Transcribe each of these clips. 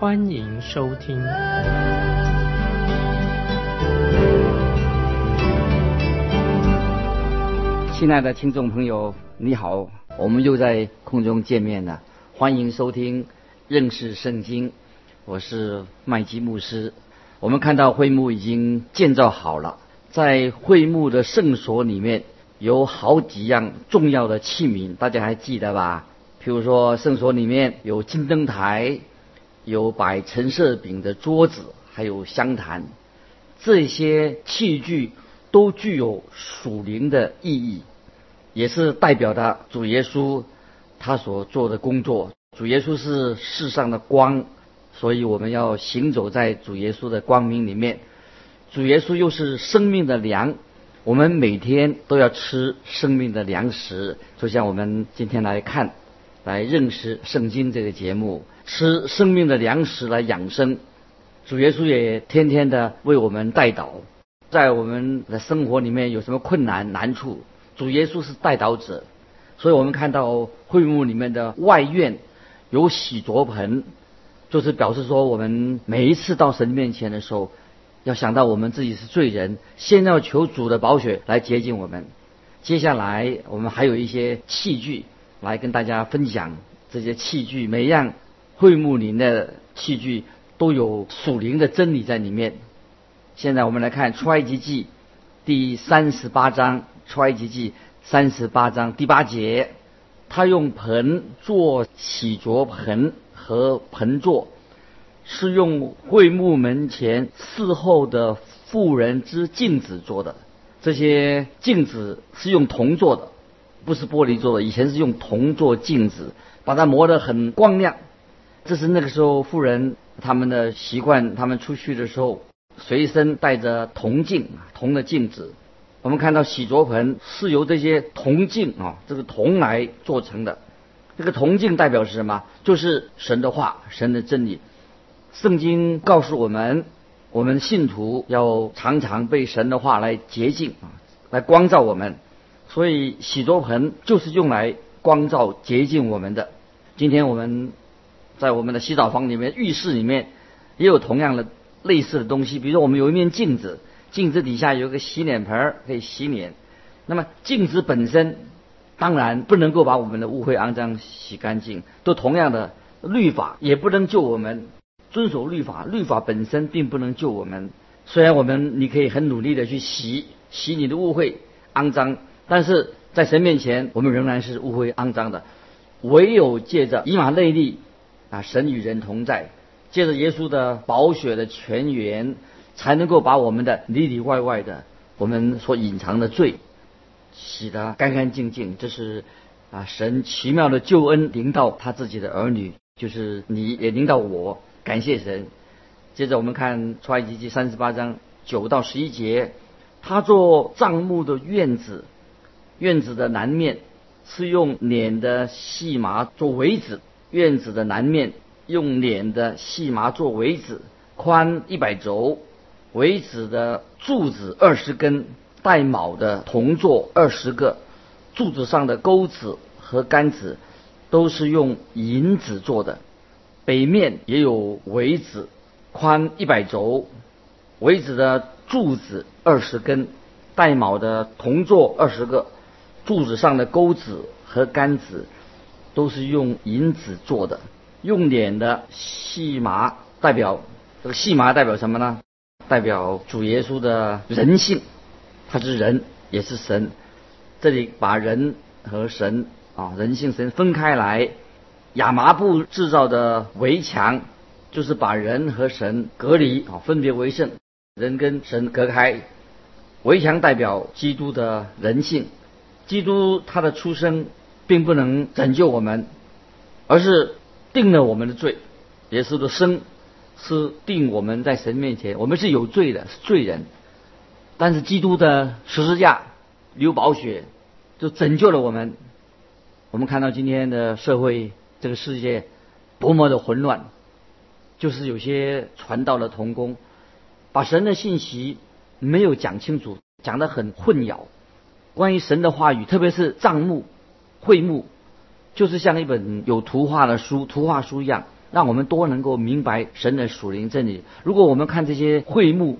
欢迎收听。亲爱的听众朋友，你好，我们又在空中见面了。欢迎收听认识圣经，我是麦基牧师。我们看到会幕已经建造好了，在会幕的圣所里面有好几样重要的器皿，大家还记得吧？譬如说，圣所里面有金灯台，有摆陈设饼的桌子，还有香坛，这些器具都具有属灵的意义，也是代表的主耶稣。他所做的工作，主耶稣是世上的光，所以我们要行走在主耶稣的光明里面。主耶稣又是生命的粮，我们每天都要吃生命的粮食。就像我们今天来看、来认识圣经这个节目，吃生命的粮食来养生。主耶稣也天天的为我们带导，在我们的生活里面有什么困难难处，主耶稣是带导者。所以我们看到会幕里面的外院有洗濯盆，就是表示说，我们每一次到神面前的时候，要想到我们自己是罪人，先要求主的宝血来洁净我们。接下来我们还有一些器具来跟大家分享，这些器具每样会幕里的器具都有属灵的真理在里面。现在我们来看出埃及记第三十八章，出埃及记。三十八章第八节，他用盆做洗濯盆和盆座，是用会幕门前伺候的妇人之镜子做的。这些镜子是用铜做的，不是玻璃做的。以前是用铜做镜子，把它磨得很光亮。这是那个时候富人他们的习惯，他们出去的时候随身带着铜镜啊，铜的镜子。我们看到洗濯盆是由这些铜镜啊，这个铜来做成的。这个铜镜代表是什么？就是神的话，神的真理。圣经告诉我们，我们信徒要常常被神的话来洁净啊，来光照我们。所以洗濯盆就是用来光照洁净我们的。今天我们在我们的洗澡房里面、浴室里面也有同样的类似的东西，比如说我们有一面镜子。镜子底下有个洗脸盆可以洗脸。那么镜子本身当然不能够把我们的污秽肮脏洗干净，都同样的律法也不能救我们。遵守律法，律法本身并不能救我们。虽然我们你可以很努力的去洗洗你的污秽肮脏，但是在神面前我们仍然是污秽肮脏的。唯有借着以马内利啊，神与人同在，借着耶稣的宝血的泉源。才能够把我们的里里外外的我们所隐藏的罪洗得干干净净。这是啊，神奇妙的救恩临到他自己的儿女，就是你也临到我。感谢神。接着我们看出埃及记三十八章九到十一节，他做帐幕的院子，院子的南面是用捻的细麻做围子，院子的南面用脸的细麻做围子，宽一百轴。围子的柱子二十根，带卯的铜座二十个，柱子上的钩子和杆子都是用银子做的。北面也有围子，宽一百轴。围子的柱子二十根，带卯的铜座二十个，柱子上的钩子和杆子都是用银子做的。用脸的细麻代表这个细麻代表什么呢？代表主耶稣的人性，他是人也是神。这里把人和神啊，人性神分开来。亚麻布制造的围墙，就是把人和神隔离啊，分别为圣，人跟神隔开。围墙代表基督的人性，基督他的出生并不能拯救我们，而是定了我们的罪。耶稣的生是定我们在神面前，我们是有罪的，是罪人。但是基督的十字架流宝血，就拯救了我们。我们看到今天的社会，这个世界多么的混乱，就是有些传道的童工，把神的信息没有讲清楚，讲得很混淆。关于神的话语，特别是账目、会幕，就是像一本有图画的书、图画书一样，让我们多能够明白神的属灵真理。如果我们看这些会幕、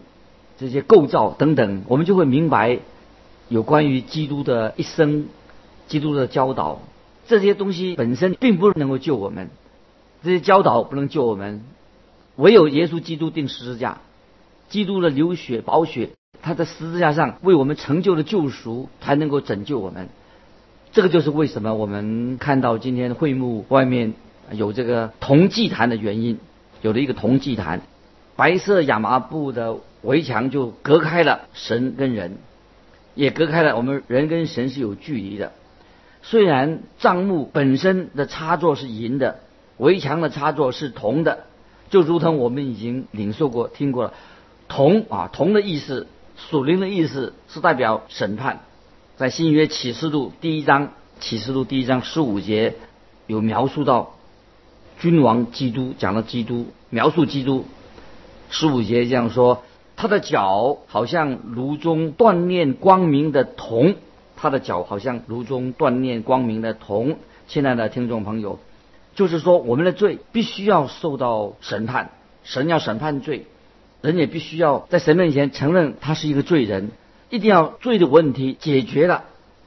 这些构造等等，我们就会明白有关于基督的一生、基督的教导。这些东西本身并不能够救我们，这些教导不能救我们，唯有耶稣基督定十字架，基督的流血宝血。他在十字架上为我们成就了救赎，才能够拯救我们。这个就是为什么我们看到今天会幕外面有这个铜祭坛的原因，有了一个铜祭坛，白色亚麻布的围墙就隔开了神跟人，也隔开了我们人跟神是有距离的。虽然帐幕本身的插座是银的，围墙的插座是铜的，就如同我们已经领受过、听过了，铜啊，铜的意思。属灵的意思是代表审判，在新约启示录第一章，启示录第一章十五节有描述到君王基督，讲了基督，描述基督。十五节这样说：他的脚好像炉中锻炼光明的铜，他的脚好像炉中锻炼光明的铜。亲爱的听众朋友，就是说我们的罪必须要受到审判，神要审判罪。人也必须要在神面前承认他是一个罪人，一定要罪的问题解决了，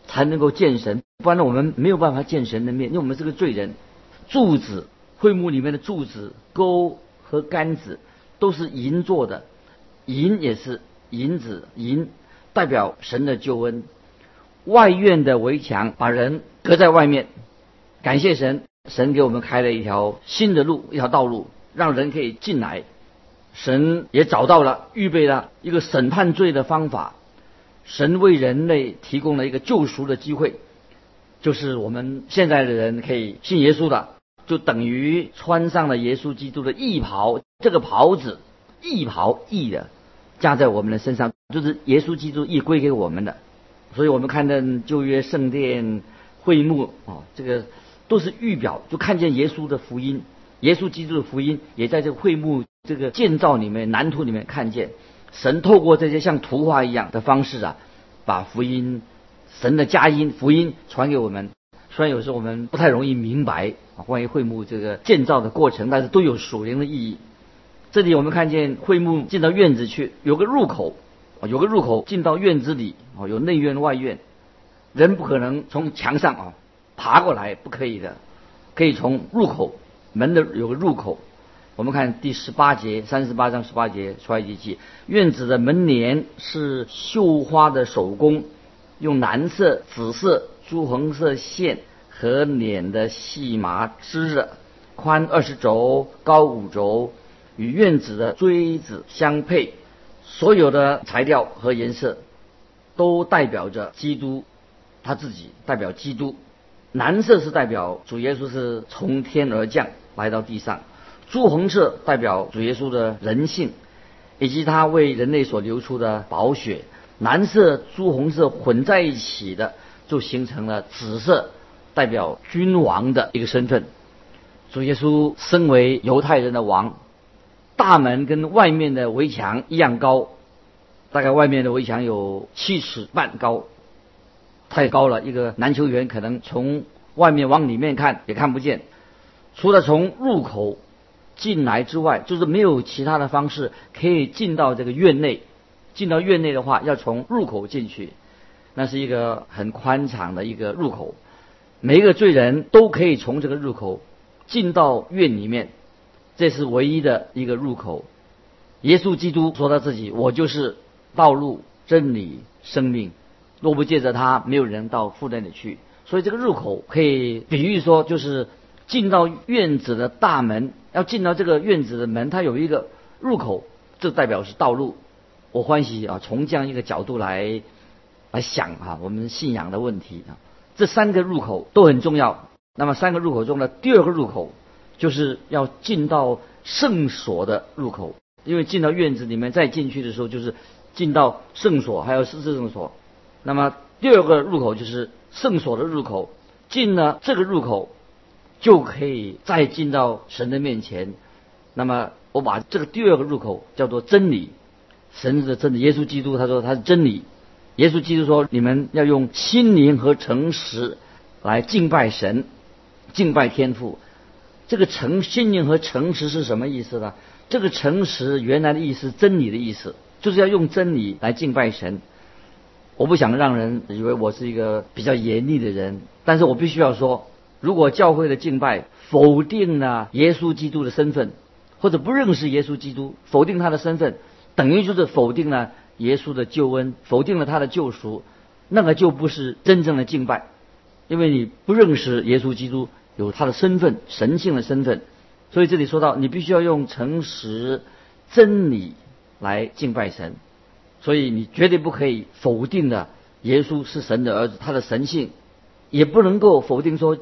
才能够见神，不然我们没有办法见神的面，因为我们是个罪人。柱子，会幕里面的柱子、钩和杆子都是银做的，银也是银子，银代表神的救恩。外院的围墙把人隔在外面，感谢神，神给我们开了一条新的路，一条道路，让人可以进来。神也找到了、预备了一个审判罪的方法。神为人类提供了一个救赎的机会，就是我们现在的人可以信耶稣的，就等于穿上了耶稣基督的义袍。这个袍子，义袍义的，加在我们的身上，就是耶稣基督义归给我们的。所以我们看到旧约圣殿会幕啊，这个都是预表，就看见耶稣的福音，耶稣基督的福音也在这个会幕。这个建造里面蓝图里面看见，神透过这些像图画一样的方式啊，把福音、神的佳音、福音传给我们。虽然有时候我们不太容易明白啊，关于会幕这个建造的过程，但是都有属灵的意义。这里我们看见会幕进到院子去，有个入口，有个入口进到院子里啊，有内院外院，人不可能从墙上啊爬过来，不可以的，可以从入口门的有个入口。我们看第十八节，三十八章十八节，出埃及记，院子的门帘是绣花的手工，用蓝色、紫色、朱红色线和捻的细麻织的，宽二十轴，高五轴，与院子的锥子相配。所有的材料和颜色都代表着基督他自己，代表基督。蓝色是代表主耶稣是从天而降来到地上。朱红色代表主耶稣的人性，以及他为人类所流出的宝血；蓝色、朱红色混在一起的，就形成了紫色，代表君王的一个身份。主耶稣身为犹太人的王，大门跟外面的围墙一样高，大概外面的围墙有七尺半高，太高了，一个篮球员可能从外面往里面看也看不见，除了从入口。进来之外，就是没有其他的方式可以进到这个院内。进到院内的话，要从入口进去，那是一个很宽敞的一个入口。每一个罪人都可以从这个入口进到院里面，这是唯一的一个入口。耶稣基督说他自己：“我就是道路、真理、生命，若不借着他，没有人到父那里去。”所以这个入口可以比喻说，就是进到院子的大门。要进到这个院子的门，它有一个入口，这代表是道路。我欢喜啊，从这样一个角度来来想啊，我们信仰的问题啊，这三个入口都很重要。那么三个入口中的第二个入口，就是要进到圣所的入口，因为进到院子里面再进去的时候，就是进到圣所，还有是圣所。那么第二个入口就是圣所的入口，进了这个入口，就可以再进到神的面前。那么我把这个第二个入口叫做真理，神的真理。耶稣基督他说他是真理。耶稣基督说你们要用心灵和诚实来敬拜神，敬拜天父。这个诚心灵和诚实是什么意思呢？这个诚实原来的意思真理的意思，就是要用真理来敬拜神。我不想让人以为我是一个比较严厉的人，但是我必须要说，如果教会的敬拜否定了耶稣基督的身份，或者不认识耶稣基督，否定他的身份，等于就是否定了耶稣的救恩，否定了他的救赎，那个就不是真正的敬拜，因为你不认识耶稣基督有他的身份，神性的身份，所以这里说到你必须要用诚实真理来敬拜神。所以你绝对不可以否定的，耶稣是神的儿子，他的神性，也不能够否定说，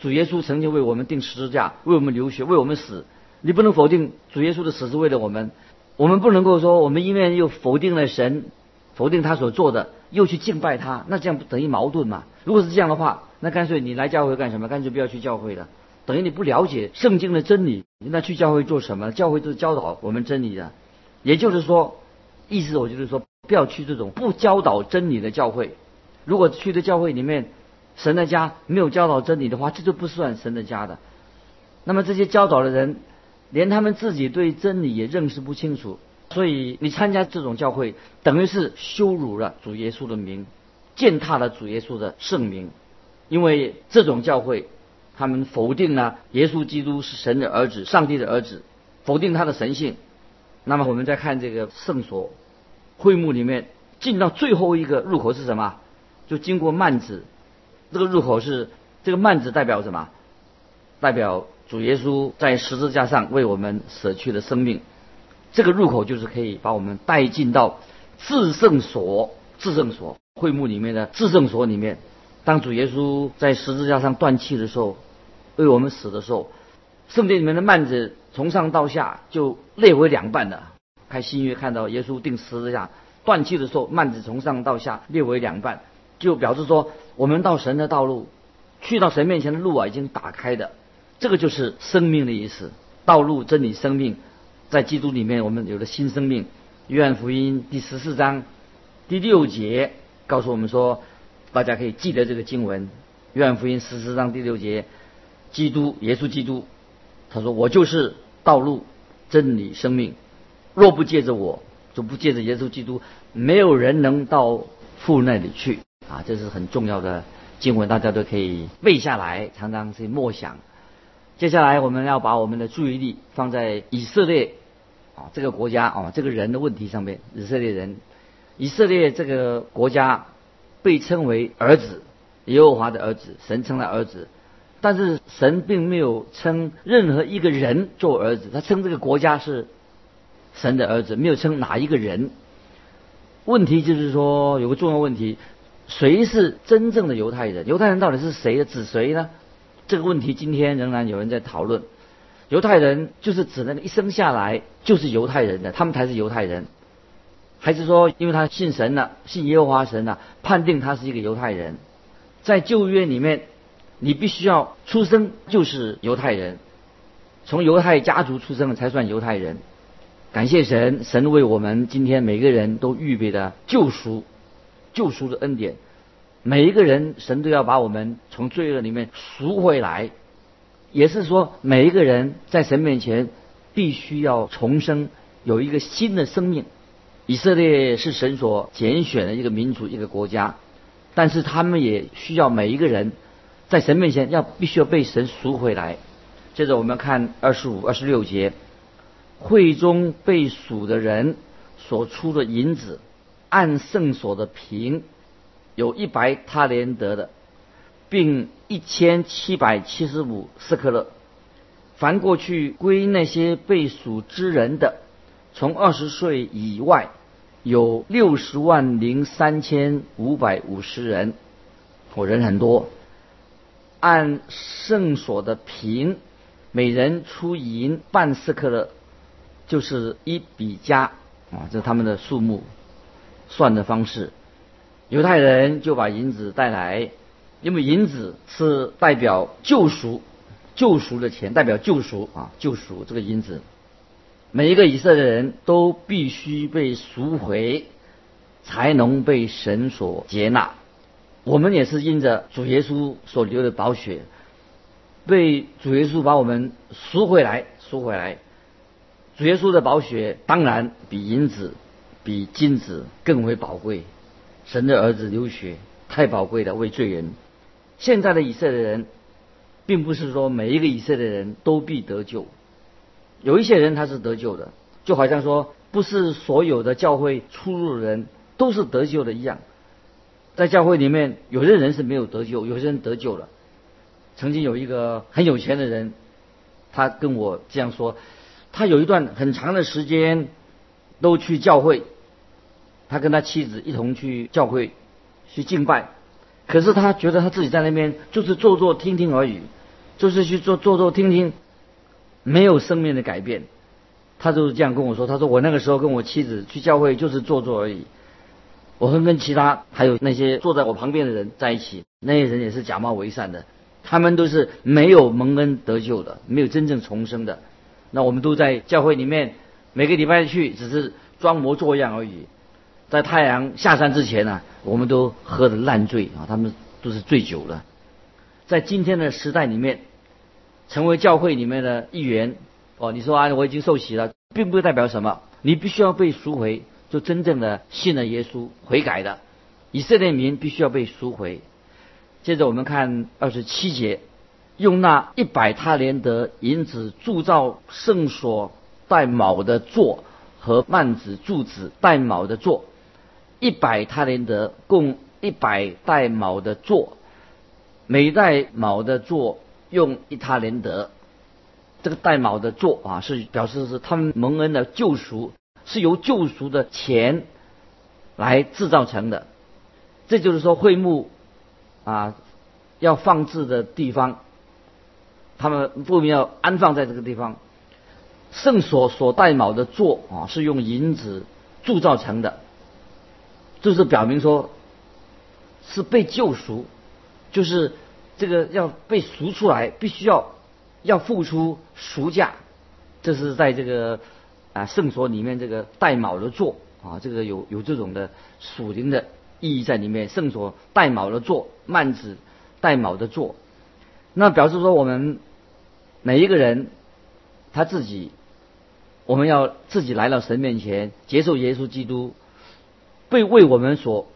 主耶稣曾经为我们钉十字架，为我们流血，为我们死。你不能否定主耶稣的死是为了我们，我们不能够说我们因为又否定了神，否定他所做的，又去敬拜他，那这样不等于矛盾嘛？如果是这样的话，那干脆你来教会干什么？干脆不要去教会了，等于你不了解圣经的真理，那去教会做什么？教会就是教导我们真理的，也就是说。意思我就是说，不要去这种不教导真理的教会。如果去的教会里面，神的家没有教导真理的话，这就不算神的家的。那么这些教导的人，连他们自己对真理也认识不清楚，所以你参加这种教会，等于是羞辱了主耶稣的名，践踏了主耶稣的圣名。因为这种教会，他们否定了耶稣基督是神的儿子，上帝的儿子，否定他的神性。那么我们再看这个圣所。会幕里面进到最后一个入口是什么？就经过幔子，这个入口是这个幔子代表什么？代表主耶稣在十字架上为我们舍去的生命。这个入口就是可以把我们带进到至圣所，至圣所会幕里面的至圣所里面。当主耶稣在十字架上断气的时候，为我们死的时候，圣殿里面的幔子从上到下就裂为两半了。开新约看到耶稣钉十字架断气的时候，幔子从上到下裂为两半，就表示说我们到神的道路，去到神面前的路啊已经打开的，这个就是生命的意思。道路、真理、生命，在基督里面我们有了新生命。约翰福音第十四章第六节告诉我们说，大家可以记得这个经文。约翰福音十四章第六节，基督耶稣基督，他说我就是道路、真理、生命。若不借着我，就不借着耶稣基督，没有人能到父那里去啊！这是很重要的经文，大家都可以背下来，常常去默想。接下来我们要把我们的注意力放在以色列啊这个国家啊这个人的问题上面。以色列人，以色列这个国家被称为儿子，耶和华的儿子，神称的儿子，但是神并没有称任何一个人做儿子，他称这个国家是。神的儿子没有称哪一个人，问题就是说有个重要问题，谁是真正的犹太人？犹太人到底是谁的指谁呢？这个问题今天仍然有人在讨论。犹太人就是指那个一生下来就是犹太人的，他们才是犹太人，还是说因为他信神了，信耶和华神了，判定他是一个犹太人？在旧约里面，你必须要出生就是犹太人，从犹太家族出生才算犹太人。感谢神，神为我们今天每个人都预备的救赎、救赎的恩典。每一个人，神都要把我们从罪恶里面赎回来。也是说，每一个人在神面前必须要重生，有一个新的生命。以色列是神所拣选的一个民族、一个国家，但是他们也需要每一个人在神面前要必须要被神赎回来。接着我们看二十五、二十六节。会中被数的人所出的银子，按圣所的平，有一百他连得的，并一千七百七十五斯克勒。凡过去归那些被数之人的，从二十岁以外，有六十万零三千五百五十人，我人很多。按圣所的平。每人出银半四克勒，就是一比加啊，这是他们的数目算的方式。犹太人就把银子带来，因为银子是代表救赎、救赎的钱，代表救赎啊，救赎这个银子。每一个以色列人都必须被赎回，才能被神所接纳。我们也是因着主耶稣所流的宝血，被主耶稣把我们赎回来，赎回来。主耶稣的宝血当然比银子、比金子更为宝贵。神的儿子流血太宝贵了，为罪人。现在的以色列人，并不是说每一个以色列人都必得救，有一些人他是得救的，就好像说不是所有的教会出入的人都是得救的一样。在教会里面，有些人是没有得救，有些人得救了。曾经有一个很有钱的人，他跟我这样说：他有一段很长的时间都去教会。他跟他妻子一同去教会去敬拜，可是他觉得他自己在那边就是坐坐听听而已，就是去做坐坐听听，没有生命的改变。他就是这样跟我说：“他说我那个时候跟我妻子去教会就是坐坐而已，我会跟其他还有那些坐在我旁边的人在一起，那些人也是假冒为善的，他们都是没有蒙恩得救的，没有真正重生的。那我们都在教会里面每个礼拜去，只是装模作样而已。”在太阳下山之前呢，我们都喝的烂醉啊，他们都是醉酒了。在今天的时代里面，成为教会里面的一员哦，你说啊，我已经受洗了，并不代表什么，你必须要被赎回，就真正的信了耶稣，悔改的以色列民必须要被赎回。接着我们看二十七节，用那一百他连德银子铸造圣所带卯的座和幔子柱子带卯的座。一百他连德共一百带卯的座，每带卯的座用一他连德。这个带卯的座啊，是表示是他们蒙恩的救赎，是由救赎的钱来制造成的。这就是说，会幕啊要放置的地方，他们不明要安放在这个地方。圣所所代卯的座啊，是用银子铸造成的。就是表明说，是被救赎，就是这个要被赎出来，必须要要付出赎价。这是在这个啊圣所里面这个带卯的座啊，这个有有这种的属灵的意义在里面。圣所带卯的座，幔子带卯的座，那表示说我们每一个人他自己，我们要自己来到神面前接受耶稣基督。被为我们所，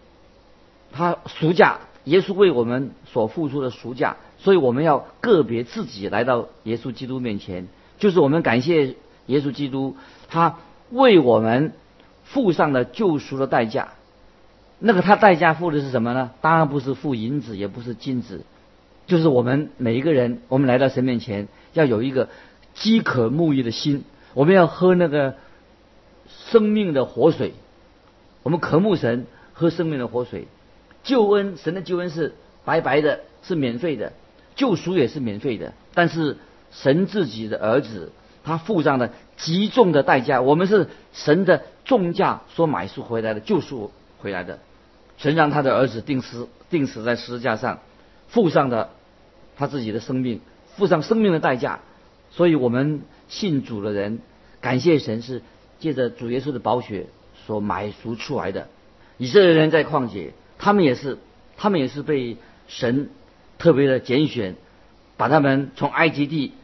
他赎价，耶稣为我们所付出的赎价，所以我们要个别自己来到耶稣基督面前，就是我们感谢耶稣基督，他为我们付上了救赎的代价。那个他代价付的是什么呢？当然不是付银子，也不是金子，就是我们每一个人，我们来到神面前，要有一个饥渴沐浴的心，我们要喝那个生命的活水。我们渴慕神，喝生命的活水，救恩，神的救恩是白白的，是免费的，救赎也是免费的。但是神自己的儿子，他付上了极重的代价。我们是神的重价所买赎回来的，救赎回来的。神让他的儿子定死，定死在十字架上，付上的他自己的生命，付上生命的代价。所以我们信主的人，感谢神是借着主耶稣的宝血。所买赎出来的以色列人在旷野，他们也是，他们也是被神特别的拣选，把他们从埃及地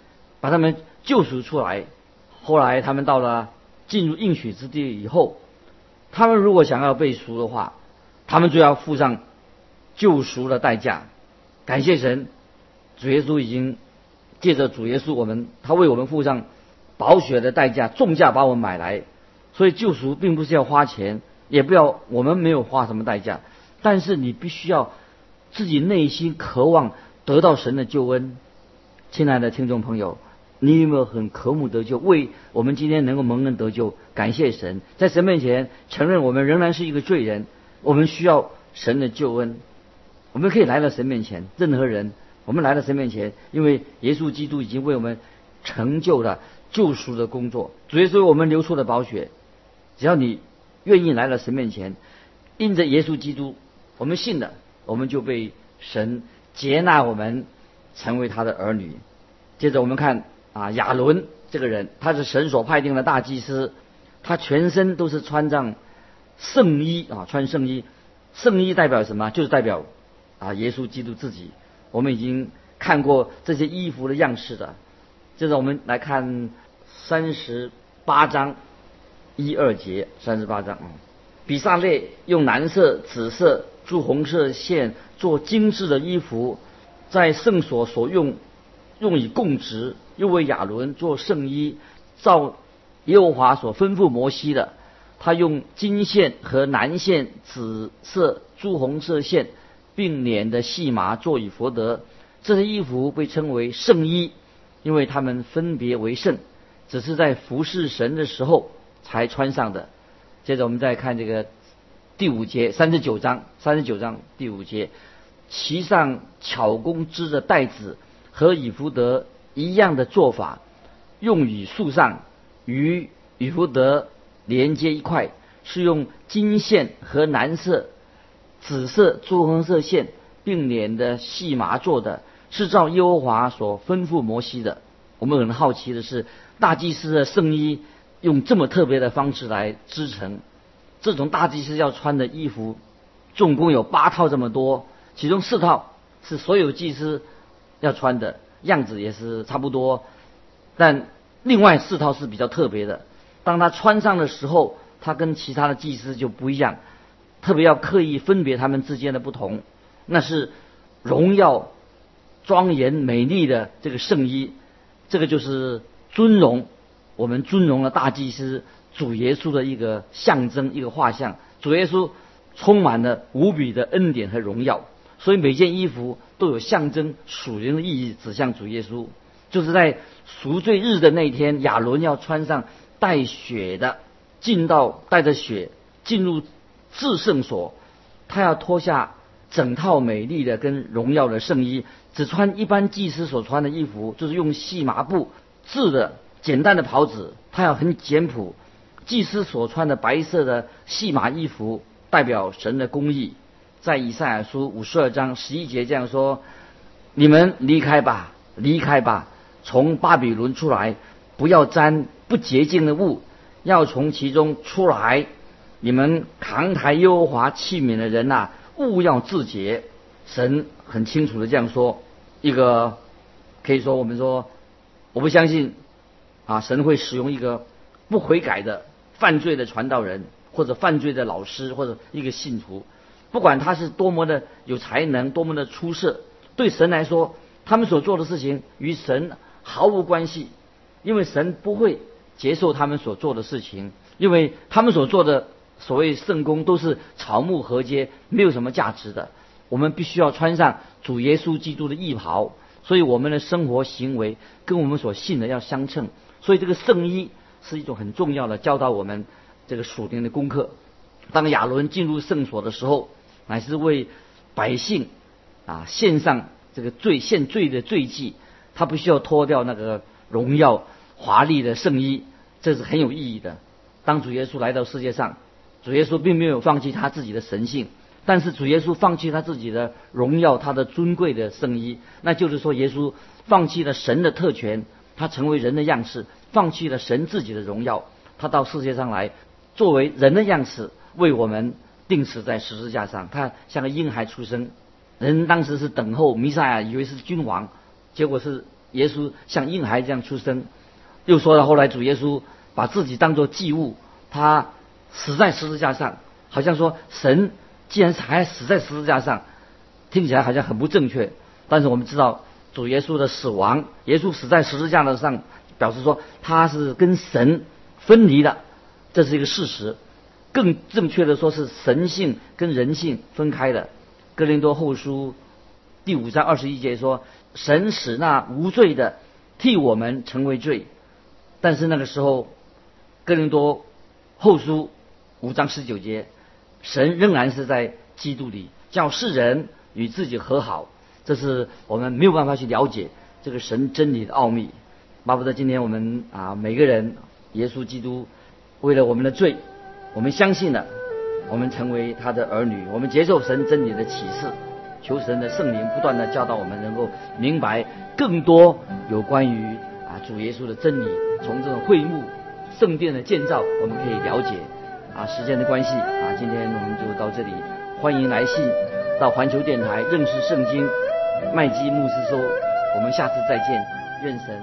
把他们救赎出来。后来他们到了进入应许之地以后，他们如果想要被赎的话，他们就要付上救赎的代价。感谢神，主耶稣已经借着主耶稣，我们他为我们付上宝血的代价，重价把我们买来。所以救赎并不是要花钱，也不要我们没有花什么代价，但是你必须要自己内心渴望得到神的救恩。亲爱的听众朋友，你有没有很渴慕得救？为我们今天能够蒙恩得救，感谢神，在神面前承认我们仍然是一个罪人，我们需要神的救恩。我们可以来到神面前，任何人，我们来到神面前，因为耶稣基督已经为我们成就了救赎的工作。主耶稣为我们流出的宝血，只要你愿意来到神面前，因着耶稣基督，我们信了，我们就被神接纳，我们成为他的儿女。接着我们看啊，亚伦这个人，他是神所派定的大祭司，他全身都是穿上圣衣啊，穿圣衣。圣衣代表什么？就是代表啊，耶稣基督自己。我们已经看过这些衣服的样式的。接着我们来看三十八章一二节，三十八章啊，比萨列用蓝色、紫色、朱红色线做精致的衣服，在圣所所用，用以供职，又为亚伦做圣衣，照耶和华所吩咐摩西的。他用金线和蓝线、紫色、朱红色线并捻的细麻做以佛得，这些衣服被称为圣衣，因为他们分别为圣，只是在服侍神的时候才穿上的。接着我们再看这个第五节，三十九章，三十九章第五节，其上巧工织的带子和以弗德一样的做法，用于树上与以弗德。连接一块是用金线和蓝色、紫色、朱红色线并联的细麻做的，是照耶和华所吩咐摩西的。我们很好奇的是，大祭司的圣衣用这么特别的方式来织成。这种大祭司要穿的衣服，总共有八套这么多，其中四套是所有祭司要穿的，样子也是差不多，但另外四套是比较特别的。当他穿上的时候，他跟其他的祭司就不一样，特别要刻意分别他们之间的不同。那是荣耀、庄严、美丽的这个圣衣，这个就是尊荣。我们尊荣的大祭司主耶稣的一个象征，一个画像。主耶稣充满了无比的恩典和荣耀，所以每件衣服都有象征属灵的意义，指向主耶稣。就是在赎罪日的那一天，亚伦要穿上。带血的进到带着血进入至圣所，他要脱下整套美丽的跟荣耀的圣衣，只穿一般祭司所穿的衣服，就是用细麻布制的简单的袍子。他要很简朴，祭司所穿的白色的细麻衣服代表神的公义。在以赛亚书五十二章十一节这样说：“你们离开吧，离开吧，从巴比伦出来，不要沾。”不洁净的物要从其中出来，你们扛抬优华器皿的人呐，勿要自洁。神很清楚的这样说。一个可以说，我们说，我不相信啊，神会使用一个不悔改的犯罪的传道人，或者犯罪的老师，或者一个信徒，不管他是多么的有才能，多么的出色，对神来说，他们所做的事情与神毫无关系，因为神不会。接受他们所做的事情，因为他们所做的所谓圣功都是草木合接，没有什么价值的。我们必须要穿上主耶稣基督的义袍，所以我们的生活行为跟我们所信的要相称。所以这个圣衣是一种很重要的教导我们这个属灵的功课。当亚伦进入圣所的时候，乃是为百姓啊献上这个罪献罪的罪祭，他不需要脱掉那个荣耀华丽的圣衣。这是很有意义的。当主耶稣来到世界上，主耶稣并没有放弃他自己的神性，但是主耶稣放弃他自己的荣耀，他的尊贵的圣衣。那就是说，耶稣放弃了神的特权，他成为人的样式，放弃了神自己的荣耀，他到世界上来，作为人的样式，为我们钉死在十字架上。他像个婴孩出生，人当时是等候弥赛亚，以为是君王，结果是耶稣像婴孩这样出生。又说到，后来主耶稣把自己当作祭物，他死在十字架上，好像说神既然还死在十字架上，听起来好像很不正确。但是我们知道主耶稣的死亡，耶稣死在十字架的上，表示说他是跟神分离的，这是一个事实。更正确的说是神性跟人性分开的。哥林多后书第五章二十一节说，神使那无罪的替我们成为罪。但是那个时候，哥林多后书五章十九节，神仍然是在基督里叫世人与自己和好，这是我们没有办法去了解这个神真理的奥秘。巴不得今天我们啊每个人，耶稣基督为了我们的罪，我们相信了，我们成为他的儿女，我们接受神真理的启示，求神的圣灵不断的教导我们，能够明白更多有关于啊主耶稣的真理。从这个会幕、圣殿的建造，我们可以了解。啊，时间的关系啊，今天我们就到这里。欢迎来信到环球电台认识圣经。麦基牧师说：“我们下次再见，愿神。”